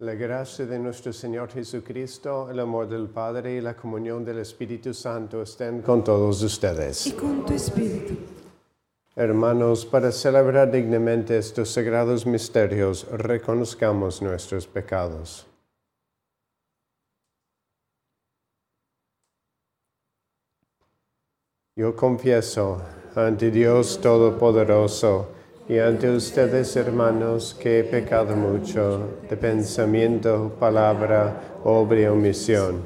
La gracia de nuestro Señor Jesucristo, el amor del Padre y la comunión del Espíritu Santo estén con todos Y ustedes. con tu espíritu. Hermanos, para celebrar dignamente estos sagrados misterios, reconozcamos nuestros pecados. Yo confieso ante Dios Todopoderoso y ante ustedes, hermanos, que he pecado mucho de pensamiento, palabra, obra y omisión,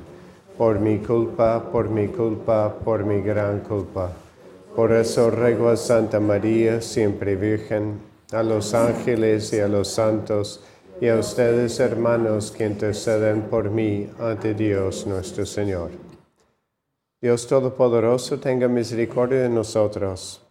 por mi culpa, por mi culpa, por mi gran culpa. Por eso ruego a Santa María, siempre Virgen, a los ángeles y a los santos, y a ustedes, hermanos, que interceden por mí ante Dios nuestro Señor. Dios Todopoderoso tenga misericordia de nosotros,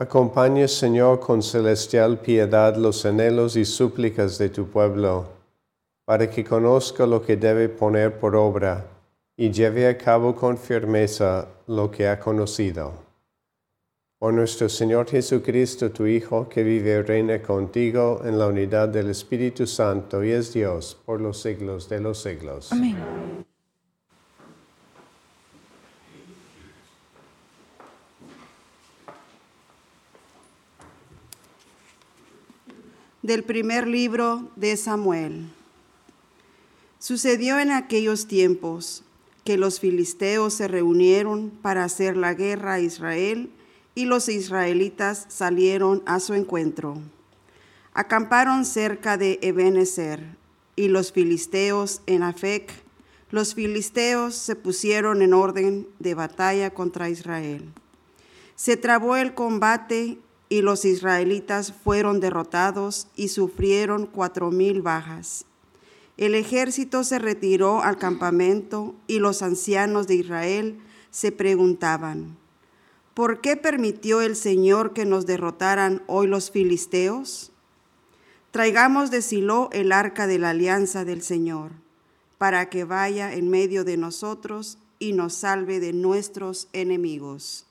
Acompaña, Señor, con celestial piedad los anhelos y súplicas de tu pueblo, para que conozca lo que debe poner por obra y lleve a cabo con firmeza lo que ha conocido. Por nuestro Señor Jesucristo, tu Hijo, que vive y reina contigo en la unidad del Espíritu Santo y es Dios por los siglos de los siglos. Amén. Del primer libro de Samuel. Sucedió en aquellos tiempos que los filisteos se reunieron para hacer la guerra a Israel y los israelitas salieron a su encuentro. Acamparon cerca de Ebenezer y los filisteos en Afec. Los filisteos se pusieron en orden de batalla contra Israel. Se trabó el combate y los israelitas fueron derrotados y sufrieron cuatro mil bajas. El ejército se retiró al campamento y los ancianos de Israel se preguntaban, ¿por qué permitió el Señor que nos derrotaran hoy los filisteos? Traigamos de Silo el arca de la alianza del Señor, para que vaya en medio de nosotros y nos salve de nuestros enemigos.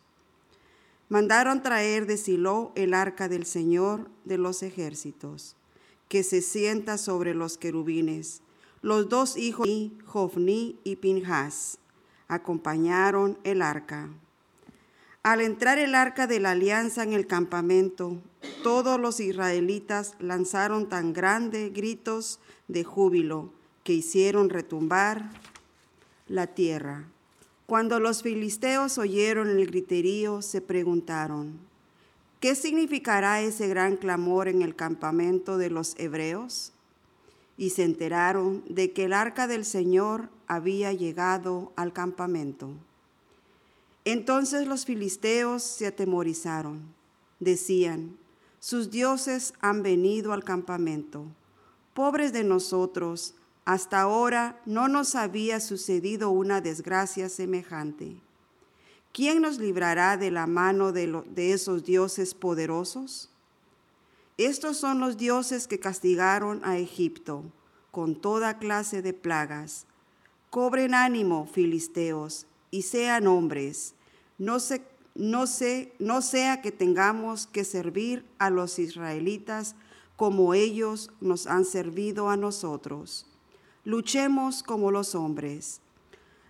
Mandaron traer de Silo el arca del Señor de los ejércitos, que se sienta sobre los querubines. Los dos hijos de Jofni y Pinjas acompañaron el arca. Al entrar el arca de la alianza en el campamento, todos los israelitas lanzaron tan grandes gritos de júbilo que hicieron retumbar la tierra. Cuando los filisteos oyeron el griterío, se preguntaron, ¿qué significará ese gran clamor en el campamento de los hebreos? Y se enteraron de que el arca del Señor había llegado al campamento. Entonces los filisteos se atemorizaron. Decían, sus dioses han venido al campamento. Pobres de nosotros, hasta ahora no nos había sucedido una desgracia semejante. ¿Quién nos librará de la mano de, esos dioses poderosos? Estos son los dioses que castigaron a Egipto con toda clase de plagas. Cobren ánimo, filisteos, y sean hombres. No, se- no, se- no sea que tengamos que servir a los israelitas como ellos nos han servido a nosotros. Luchemos como los hombres.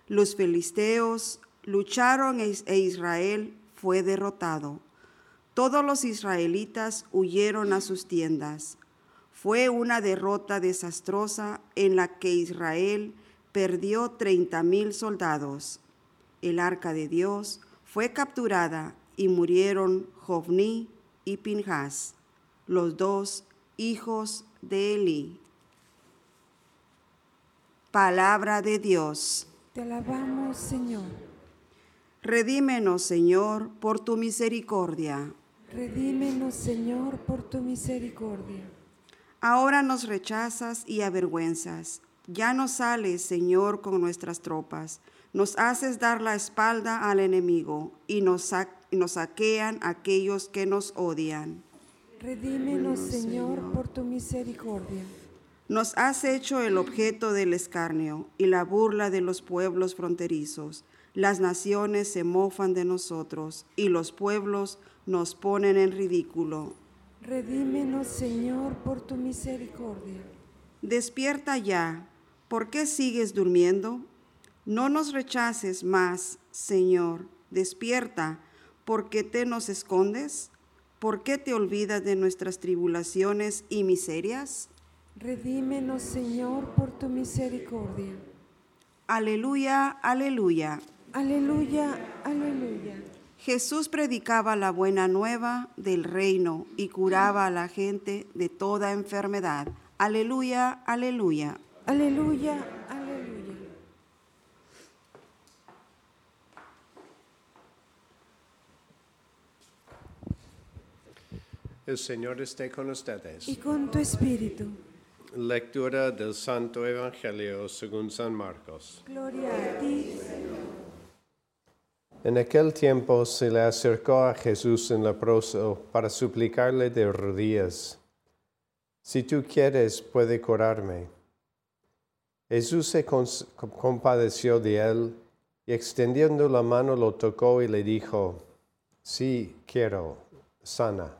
Los filisteos lucharon e e Israel fue derrotado. Todos los israelitas huyeron a sus tiendas. Fue una derrota desastrosa en la que Israel perdió 30 mil soldados. El arca de Dios fue capturada y murieron Jovní y Pinjas, los dos hijos de Elí. Palabra de Dios. Te alabamos, Señor. Redímenos, Señor, por tu misericordia. Redímenos, Señor, por tu misericordia. Ahora nos rechazas y avergüenzas. Ya no sales, Señor, con nuestras tropas. Nos haces dar la espalda al enemigo y nos, sa- y nos saquean aquellos que nos odian. Redímenos, Señor, por tu misericordia. Nos has hecho el objeto del escarnio y la burla de los pueblos fronterizos. Las naciones se mofan de nosotros y los pueblos nos ponen en ridículo. Redímenos, Señor, por tu misericordia. Despierta ya, ¿por qué sigues durmiendo? No nos rechaces más, Señor. Despierta, ¿por qué te nos escondes? ¿Por qué te olvidas de nuestras tribulaciones y miserias? Redímenos, Señor, por tu misericordia. Aleluya, aleluya. Aleluya, aleluya. Jesús predicaba la buena nueva del reino y curaba a la gente de toda enfermedad. Aleluya, aleluya. Aleluya, aleluya. El Señor esté con ustedes. Y con tu espíritu. Lectura del Santo Evangelio según San Marcos. Gloria a ti, En aquel tiempo se le acercó a Jesús en leproso para suplicarle de rodillas, si tú quieres, puede curarme. Jesús se compadeció de él y extendiendo la mano lo tocó y le dijo, sí, quiero, sana.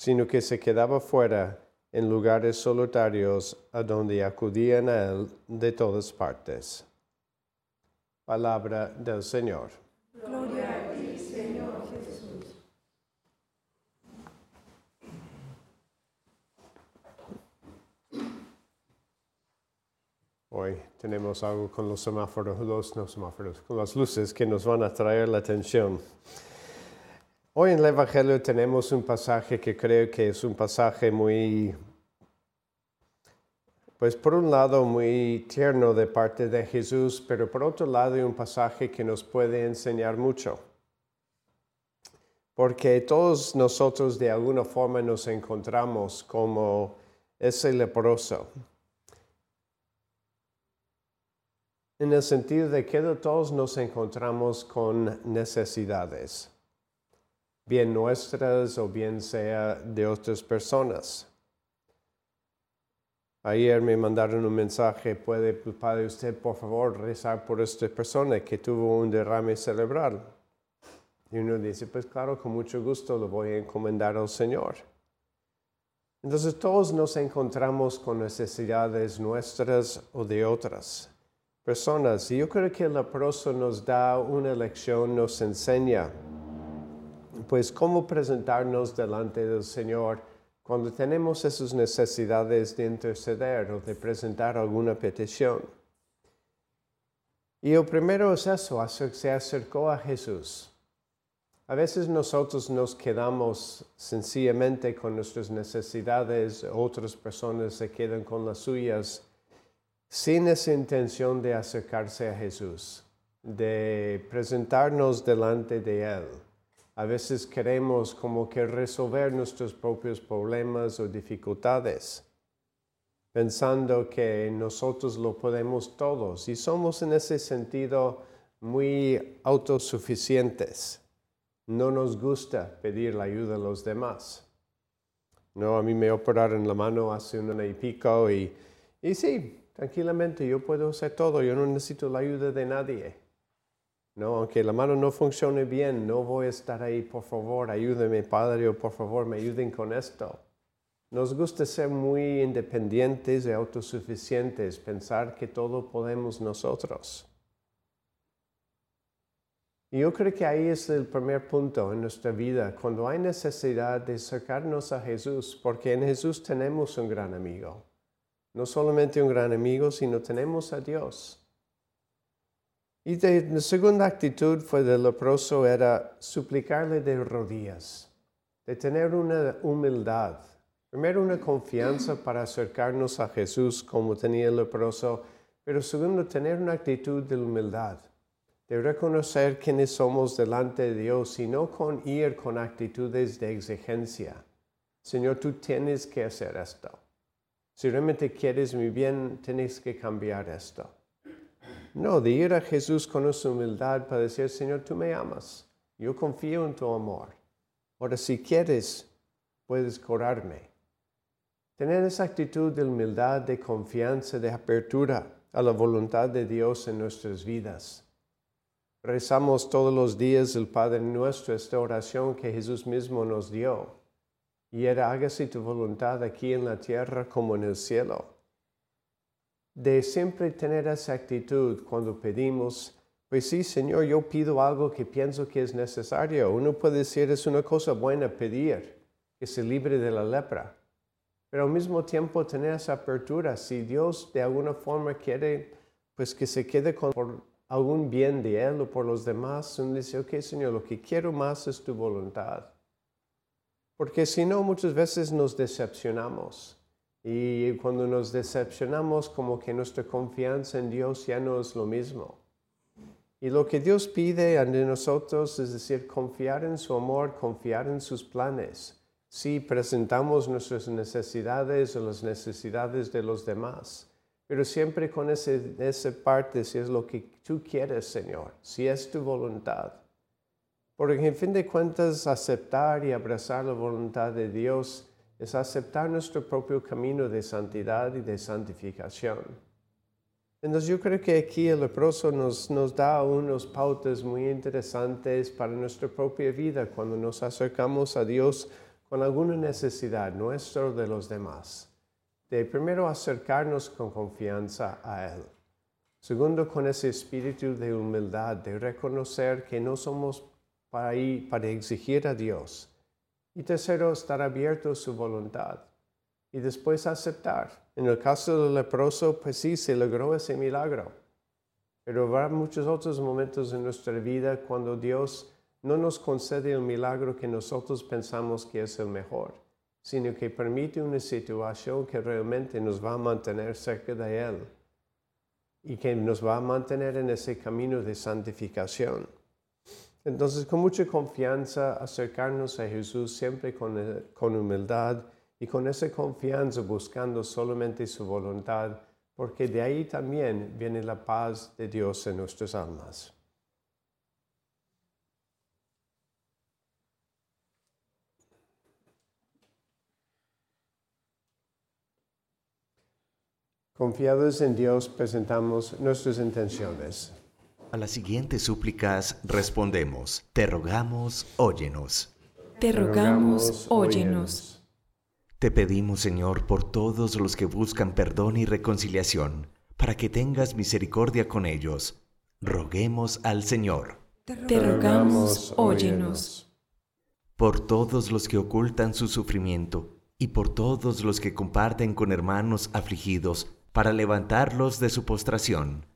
sino que se quedaba fuera en lugares solitarios a donde acudían a él de todas partes. Palabra del Señor. gloria a ti, Señor Jesús. Hoy tenemos algo con los semáforos, los no semáforos, con las luces que nos van a traer la atención. Hoy en el Evangelio tenemos un pasaje que creo que es un pasaje muy, pues por un lado muy tierno de parte de Jesús, pero por otro lado un pasaje que nos puede enseñar mucho. Porque todos nosotros de alguna forma nos encontramos como ese leproso. en el sentido de que todos nos encontramos con necesidades, bien nuestras o bien sea de otras personas. Ayer me mandaron un mensaje, ¿puede, Padre, usted por favor rezar por esta persona que tuvo un derrame cerebral? Y uno dice, pues claro, con mucho gusto lo voy a encomendar al Señor. Entonces todos nos encontramos con necesidades nuestras o de otras personas. Y yo creo que el leproso nos da una lección, nos enseña, pues, cómo presentarnos delante del Señor cuando tenemos esas necesidades de interceder o de presentar alguna petición. Y el primero es eso, se acercó a Jesús. A veces nosotros nos quedamos sencillamente con nuestras necesidades, otras personas se quedan con las suyas, sin esa intención de acercarse a Jesús, de presentarnos delante de Él. A veces queremos como que resolver nuestros propios problemas o dificultades, pensando que nosotros lo podemos todos y somos en ese sentido muy autosuficientes. No nos gusta pedir la ayuda a los demás. No, a mí me operaron la mano hace un año y pico y, y sí, tranquilamente yo puedo hacer todo, yo no necesito la ayuda de nadie. No, aunque la mano no funcione bien, no voy a estar ahí, por favor, ayúdeme, Padre, o por favor, me ayuden con esto. Nos gusta ser muy independientes y autosuficientes, pensar que todo podemos nosotros. Y yo creo que ahí es el primer punto en nuestra vida, cuando hay necesidad de acercarnos a Jesús, porque en Jesús tenemos un gran amigo. No solamente un gran amigo, sino tenemos a Dios. Y la segunda actitud fue del leproso era suplicarle de rodillas, de tener una humildad. Primero una confianza para acercarnos a Jesús como tenía el leproso, pero segundo tener una actitud de humildad, de reconocer quiénes somos delante de Dios y no con ir con actitudes de exigencia. Señor, tú tienes que hacer esto. Si realmente quieres mi bien, tienes que cambiar esto. No, de ir a Jesús con esa humildad para decir, Señor, tú me amas, yo confío en tu amor. Ahora, si quieres, puedes curarme. Tener esa actitud de humildad, de confianza, de apertura a la voluntad de Dios en nuestras vidas. Rezamos todos los días el Padre nuestro, esta oración que Jesús mismo nos dio. Y era hágase tu voluntad aquí en la tierra como en el cielo de siempre tener esa actitud cuando pedimos, pues sí, Señor, yo pido algo que pienso que es necesario. Uno puede decir, es una cosa buena pedir que se libre de la lepra, pero al mismo tiempo tener esa apertura. Si Dios de alguna forma quiere, pues que se quede con algún bien de Él o por los demás, uno dice, ok, Señor, lo que quiero más es tu voluntad. Porque si no, muchas veces nos decepcionamos y cuando nos decepcionamos, como que nuestra confianza en Dios ya no es lo mismo. Y lo que Dios pide de nosotros es decir, confiar en su amor, confiar en sus planes. Sí, presentamos nuestras necesidades o las necesidades de los demás, pero siempre con ese, esa parte, si es lo que tú quieres, Señor, si es tu voluntad. Porque en fin de cuentas, aceptar y abrazar la voluntad de Dios es aceptar nuestro propio camino de santidad y de santificación. Entonces yo creo que aquí el leproso nos, nos da unos pautas muy interesantes para nuestra propia vida cuando nos acercamos a Dios con alguna necesidad nuestra o de los demás. De primero acercarnos con confianza a Él. Segundo, con ese espíritu de humildad, de reconocer que no somos para, ir, para exigir a Dios, y tercero, estar abierto a su voluntad. Y después aceptar. En el caso del leproso, pues sí, se logró ese milagro. Pero habrá muchos otros momentos en nuestra vida cuando Dios no nos concede el milagro que nosotros pensamos que es el mejor, sino que permite una situación que realmente nos va a mantener cerca de Él y que nos va a mantener en ese camino de santificación. Entonces, con mucha confianza, acercarnos a Jesús siempre con, humildad y con esa confianza buscando solamente su voluntad, porque de ahí también viene la paz de Dios en nuestras almas. Confiados en Dios, presentamos nuestras intenciones. A las siguientes súplicas respondemos, te rogamos, óyenos. Te rogamos, óyenos. Te pedimos, Señor, por todos los que buscan perdón y reconciliación, para que tengas misericordia con ellos. Roguemos al Señor. Te rogamos, óyenos. Por todos los que ocultan su sufrimiento y por todos los que comparten con hermanos afligidos para levantarlos de su postración.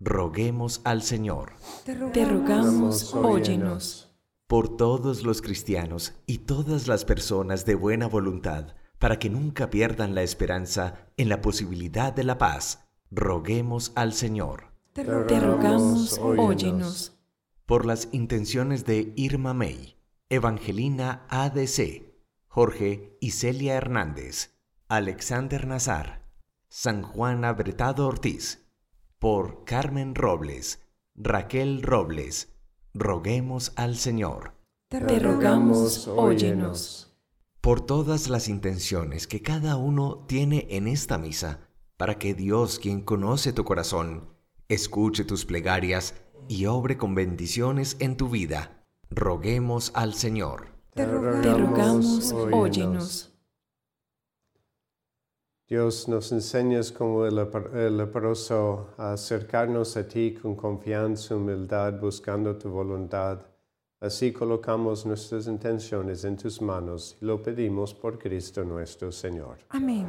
Roguemos al Señor. Te rogamos, óyenos. Por todos los cristianos y todas las personas de buena voluntad, para que nunca pierdan la esperanza en la posibilidad de la paz, roguemos al Señor. Te rogamos, óyenos. Por las intenciones de Irma May, Evangelina ADC, Jorge y Celia Hernández, Alexander Nazar, San Juan Abretado Ortiz, por Carmen Robles, Raquel Robles, roguemos al Señor. Te rogamos, óyenos. Por todas las intenciones que cada uno tiene en esta misa, para que Dios, quien conoce tu corazón, escuche tus plegarias y obre con bendiciones en tu vida, roguemos al Señor. Te rogamos, óyenos. Dios nos enseñas como el lepro- el leproso a acercarnos a ti con confianza humildad buscando tu voluntad. Así colocamos nuestras intenciones en tus manos y lo pedimos por Cristo nuestro Señor. Amén.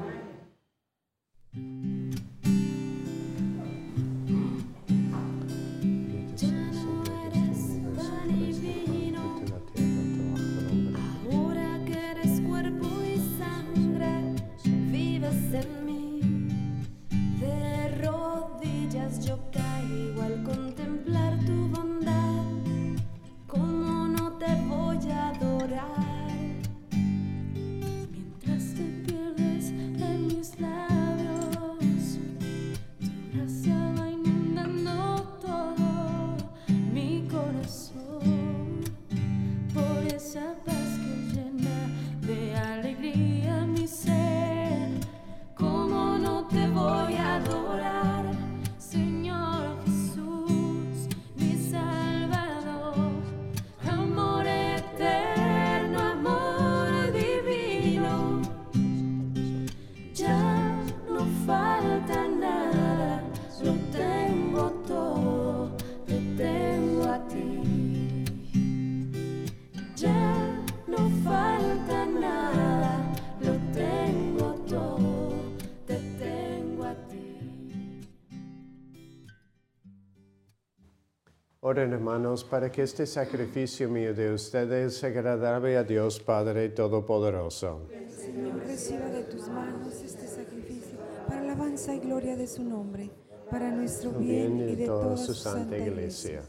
Hermanos para que este sacrificio mío de ustedes sea agradable a Dios Padre Todopoderoso. Señor, reciba de tus manos este sacrificio para alabanza y gloria de su nombre, para nuestro bien bien y de toda su santa iglesia.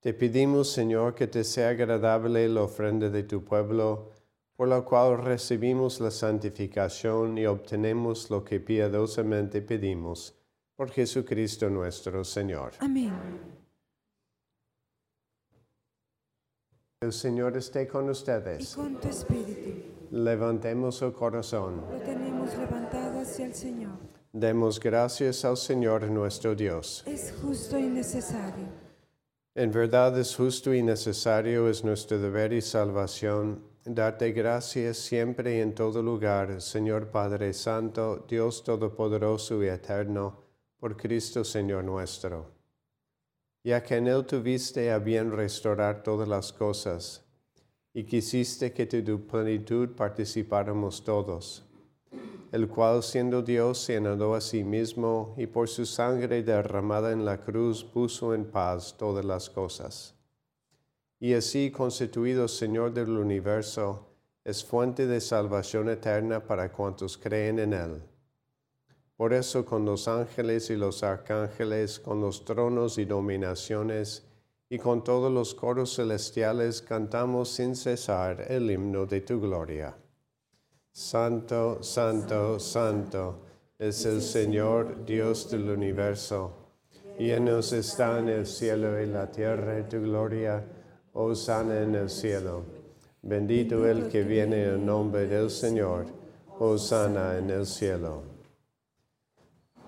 Te pedimos, Señor, que te sea agradable la ofrenda de tu pueblo, por la cual recibimos la santificación y obtenemos lo que piadosamente pedimos. Por Jesucristo nuestro Señor. Amén. El Señor esté con Y ustedes. con tu espíritu Levantemos el corazón. lo tenemos levantado hacia el Señor. Demos gracias al Señor nuestro Dios. Es justo y necesario. En verdad es justo y necesario, es nuestro deber y salvación, darte gracias siempre y en todo lugar, Señor Padre Santo, Dios Todopoderoso y Eterno, por Cristo Señor nuestro. Ya que en Él tuviste a bien restaurar todas las cosas, y quisiste que de tu plenitud participáramos todos el cual siendo Dios se anudó a sí mismo y por su sangre derramada en la cruz puso en paz todas las cosas. Y así constituido Señor del universo, es fuente de salvación eterna para cuantos creen en Él. Por eso con los ángeles y los arcángeles, con los tronos y dominaciones, y con todos los coros celestiales cantamos sin cesar el himno de tu gloria. Santo, santo, santo, Es el Señor, Dios del universo. Llenos está en el cielo y la tierra de tu gloria. Hosanna en el cielo. Bendito el que viene en nombre del Señor. Hosanna en el cielo.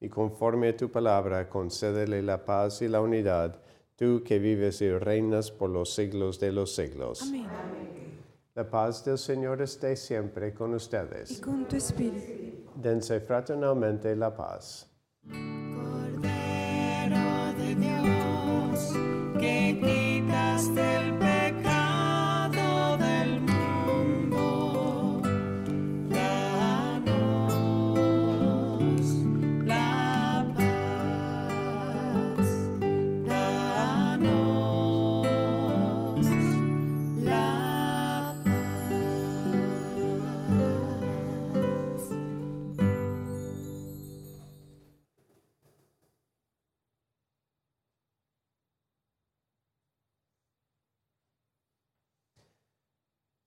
y conforme a tu palabra, concédele la paz y la unidad, tú que vives y reinas por los siglos de los siglos. Amén. La paz del Señor esté siempre con Y ustedes. con tu espíritu. Dense fraternalmente la paz.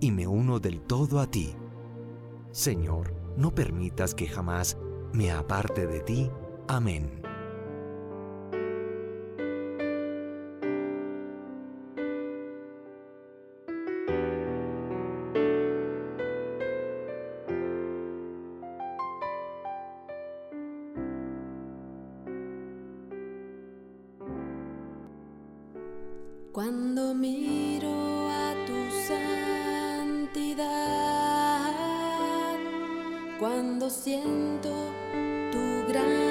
y me uno del todo a ti. Señor, no permitas que jamás me aparte de ti. Amén. Cuando miro a tu siento tu gran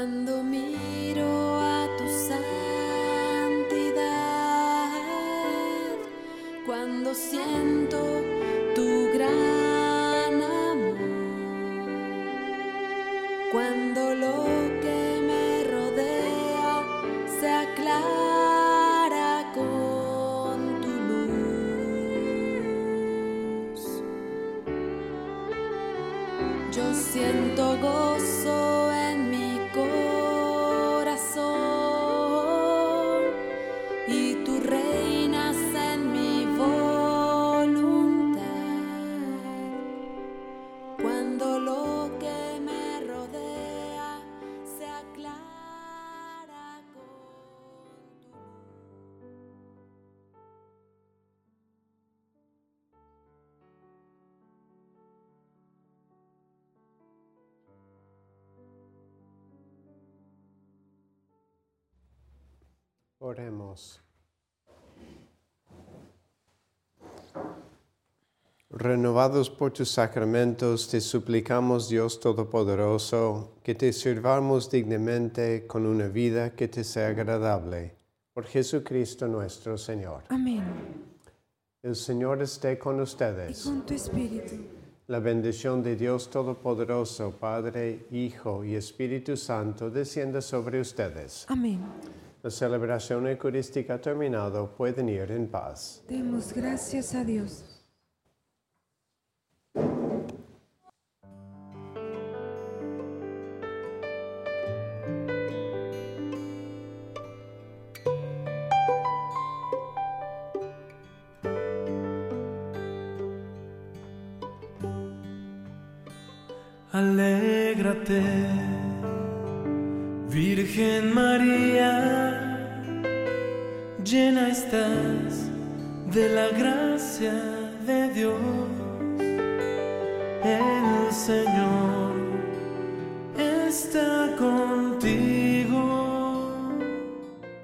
Cuando miro a tu santidad, cuando siento tu gran amor, cuando Oremos. Renovados por tus sacramentos, te suplicamos, Dios Todopoderoso, que te sirvamos dignamente con una vida que te sea agradable. Por Jesucristo nuestro Señor. Amén. El Señor esté con Y ustedes. con tu espíritu. La bendición de Dios Todopoderoso, Padre, Hijo y Espíritu Santo, descienda sobre ustedes. Amén. La celebración eucarística ha terminado. Pueden ir en paz. Demos gracias a Dios. Alégrate, Virgen María, llena estás de la gracia de Dios. El Señor está contigo.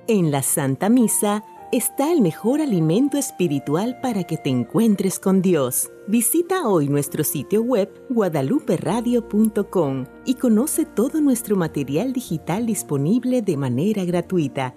En la Santa Misa está el mejor alimento espiritual para que te encuentres con Dios. Visita hoy nuestro sitio web guadaluperadio.com y conoce todo nuestro material digital disponible de manera gratuita